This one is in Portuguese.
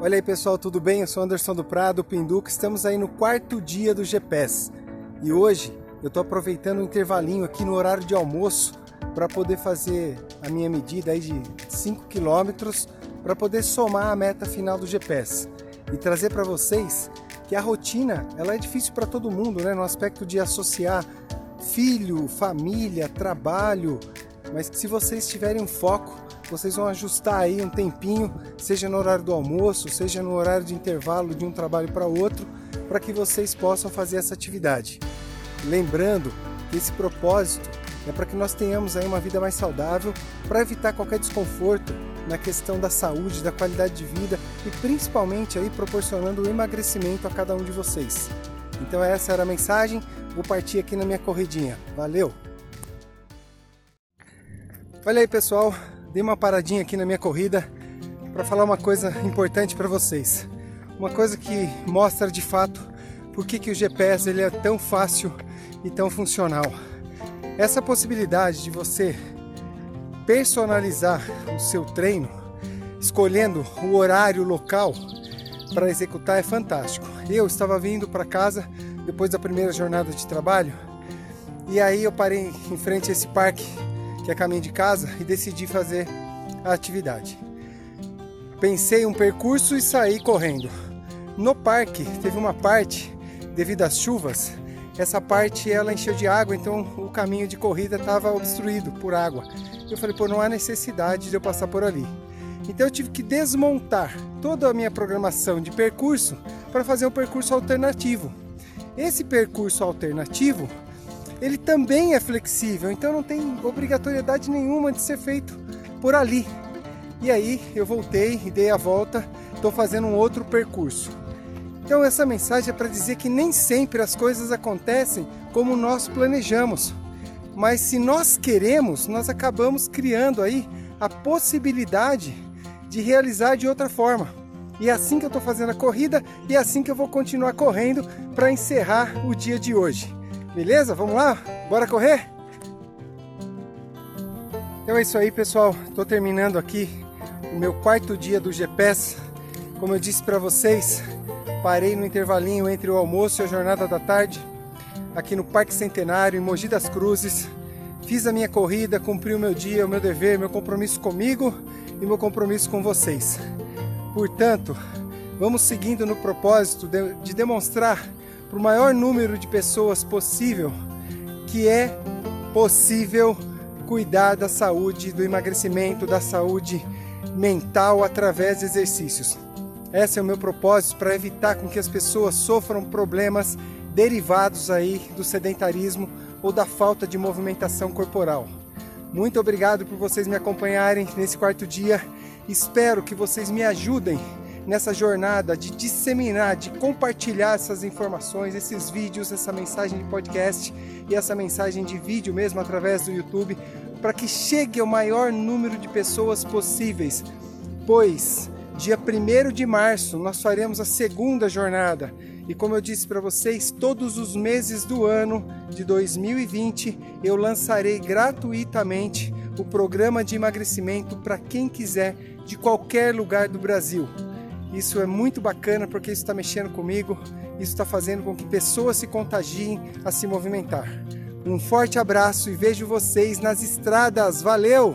Olha aí pessoal, tudo bem? Eu sou Anderson do Prado, Pinduca. Estamos aí no quarto dia do GPS. E hoje eu estou aproveitando o um intervalinho aqui no horário de almoço para poder fazer a minha medida aí de 5 quilômetros para poder somar a meta final do GPS e trazer para vocês que a rotina ela é difícil para todo mundo, né? No aspecto de associar filho, família, trabalho, mas se vocês tiverem um foco, vocês vão ajustar aí um tempinho, seja no horário do almoço, seja no horário de intervalo de um trabalho para outro, para que vocês possam fazer essa atividade. Lembrando que esse propósito é para que nós tenhamos aí uma vida mais saudável, para evitar qualquer desconforto na questão da saúde, da qualidade de vida e principalmente aí proporcionando o emagrecimento a cada um de vocês. Então essa era a mensagem. Vou partir aqui na minha corridinha. Valeu! Olha aí, pessoal, dei uma paradinha aqui na minha corrida para falar uma coisa importante para vocês. Uma coisa que mostra de fato por que, que o GPS ele é tão fácil e tão funcional. Essa possibilidade de você personalizar o seu treino, escolhendo o horário local para executar é fantástico. Eu estava vindo para casa depois da primeira jornada de trabalho e aí eu parei em frente a esse parque que é caminho de casa, e decidi fazer a atividade. Pensei um percurso e saí correndo. No parque teve uma parte, devido às chuvas, essa parte ela encheu de água, então o caminho de corrida estava obstruído por água. Eu falei, pô, não há necessidade de eu passar por ali. Então eu tive que desmontar toda a minha programação de percurso para fazer um percurso alternativo. Esse percurso alternativo ele também é flexível, então não tem obrigatoriedade nenhuma de ser feito por ali. E aí eu voltei e dei a volta, estou fazendo um outro percurso. Então essa mensagem é para dizer que nem sempre as coisas acontecem como nós planejamos. Mas se nós queremos, nós acabamos criando aí a possibilidade de realizar de outra forma. E é assim que eu estou fazendo a corrida e é assim que eu vou continuar correndo para encerrar o dia de hoje. Beleza? Vamos lá? Bora correr? Então é isso aí, pessoal. Estou terminando aqui o meu quarto dia do GPS. Como eu disse para vocês, parei no intervalinho entre o almoço e a jornada da tarde, aqui no Parque Centenário, em Mogi das Cruzes. Fiz a minha corrida, cumpri o meu dia, o meu dever, meu compromisso comigo e meu compromisso com vocês. Portanto, vamos seguindo no propósito de, de demonstrar para o maior número de pessoas possível que é possível cuidar da saúde, do emagrecimento, da saúde mental através de exercícios. Esse é o meu propósito para evitar com que as pessoas sofram problemas derivados aí do sedentarismo ou da falta de movimentação corporal. Muito obrigado por vocês me acompanharem nesse quarto dia. Espero que vocês me ajudem nessa jornada de disseminar, de compartilhar essas informações, esses vídeos, essa mensagem de podcast e essa mensagem de vídeo mesmo através do YouTube, para que chegue ao maior número de pessoas possíveis. Pois dia 1 de março nós faremos a segunda jornada. E como eu disse para vocês, todos os meses do ano de 2020 eu lançarei gratuitamente o programa de emagrecimento para quem quiser de qualquer lugar do Brasil. Isso é muito bacana porque isso está mexendo comigo, isso está fazendo com que pessoas se contagiem a se movimentar. Um forte abraço e vejo vocês nas estradas. Valeu!